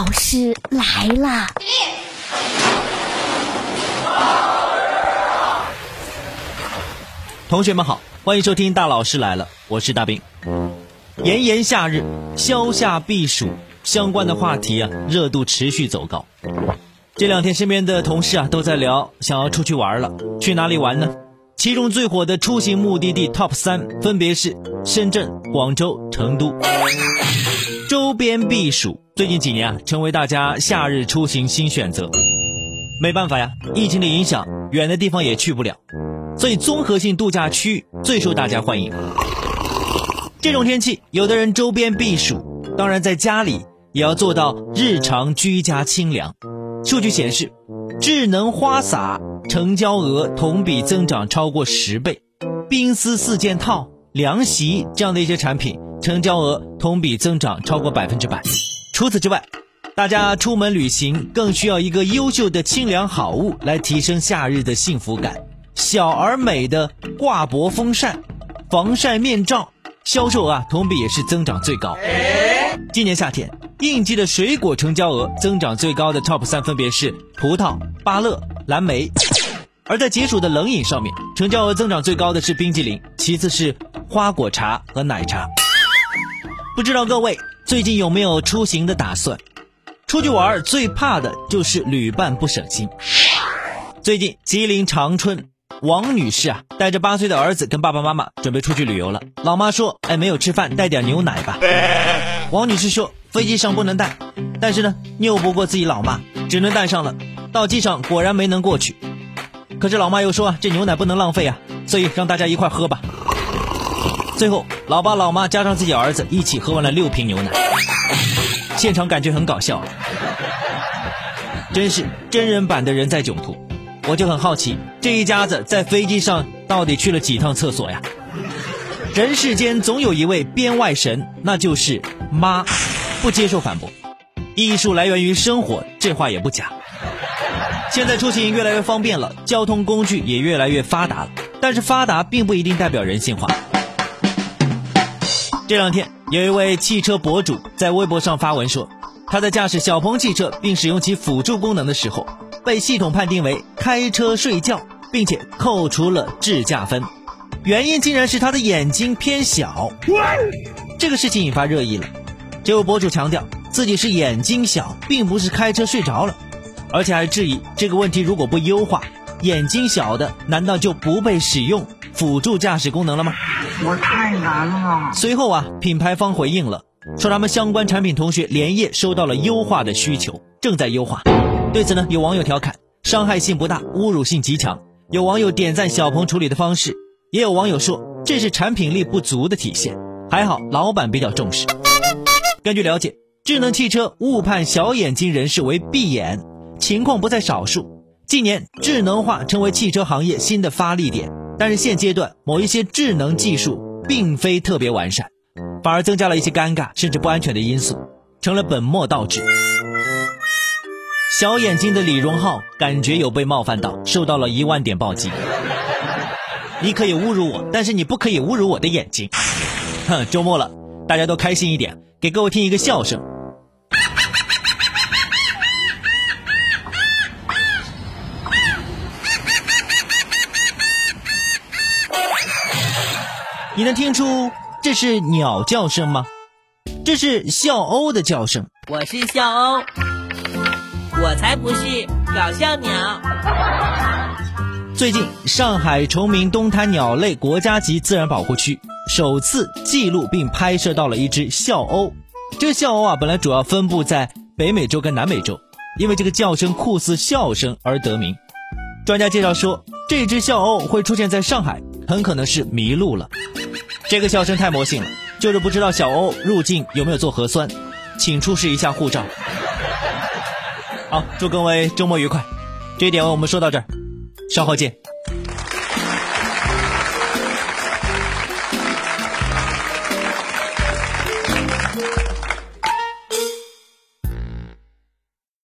老师来了。同学们好，欢迎收听《大老师来了》，我是大兵。炎炎夏日，消夏避暑相关的话题啊，热度持续走高。这两天身边的同事啊，都在聊想要出去玩了，去哪里玩呢？其中最火的出行目的地 TOP 三分别是深圳、广州、成都。周边避暑，最近几年啊，成为大家夏日出行新选择。没办法呀，疫情的影响，远的地方也去不了。所以综合性度假区最受大家欢迎。这种天气，有的人周边避暑，当然在家里也要做到日常居家清凉。数据显示，智能花洒成交额同比增长超过十倍，冰丝四件套、凉席这样的一些产品成交额同比增长超过百分之百。除此之外，大家出门旅行更需要一个优秀的清凉好物来提升夏日的幸福感。小而美的挂脖风扇、防晒面罩销售额啊，同比也是增长最高。今年夏天应季的水果成交额增长最高的 TOP 三分别是葡萄、芭乐、蓝莓。而在解暑的冷饮上面，成交额增长最高的是冰激凌，其次是花果茶和奶茶。不知道各位最近有没有出行的打算？出去玩最怕的就是旅伴不省心。最近吉林长春。王女士啊，带着八岁的儿子跟爸爸妈妈准备出去旅游了。老妈说：“哎，没有吃饭，带点牛奶吧。”王女士说：“飞机上不能带，但是呢，拗不过自己老妈，只能带上了。到机场果然没能过去。可是老妈又说啊，这牛奶不能浪费啊，所以让大家一块喝吧。最后，老爸老妈加上自己儿子一起喝完了六瓶牛奶。现场感觉很搞笑，真是真人版的人在囧途。我就很好奇，这一家子在飞机上到底去了几趟厕所呀？人世间总有一位编外神，那就是妈。不接受反驳，艺术来源于生活，这话也不假。现在出行越来越方便了，交通工具也越来越发达了，但是发达并不一定代表人性化。这两天，有一位汽车博主在微博上发文说，他在驾驶小鹏汽车并使用其辅助功能的时候。被系统判定为开车睡觉，并且扣除了智驾分，原因竟然是他的眼睛偏小。这个事情引发热议了。这位博主强调自己是眼睛小，并不是开车睡着了，而且还质疑这个问题如果不优化，眼睛小的难道就不被使用辅助驾驶功能了吗？我太难了。随后啊，品牌方回应了，说他们相关产品同学连夜收到了优化的需求，正在优化。对此呢，有网友调侃伤害性不大，侮辱性极强。有网友点赞小鹏处理的方式，也有网友说这是产品力不足的体现。还好老板比较重视。根据了解，智能汽车误判小眼睛人士为闭眼，情况不在少数。近年智能化成为汽车行业新的发力点，但是现阶段某一些智能技术并非特别完善，反而增加了一些尴尬甚至不安全的因素，成了本末倒置。小眼睛的李荣浩感觉有被冒犯到，受到了一万点暴击。你可以侮辱我，但是你不可以侮辱我的眼睛。哼，周末了，大家都开心一点，给各位听一个笑声。你能听出这是鸟叫声吗？这是笑鸥的叫声。我是笑鸥。我才不是搞笑鸟。最近，上海崇明东滩鸟类国家级自然保护区首次记录并拍摄到了一只笑鸥。这个笑鸥啊，本来主要分布在北美洲跟南美洲，因为这个叫声酷似笑声而得名。专家介绍说，这只笑鸥会出现在上海，很可能是迷路了。这个笑声太魔性了，就是不知道小欧入境有没有做核酸，请出示一下护照。好，祝各位周末愉快。这一点我们说到这儿，稍后见。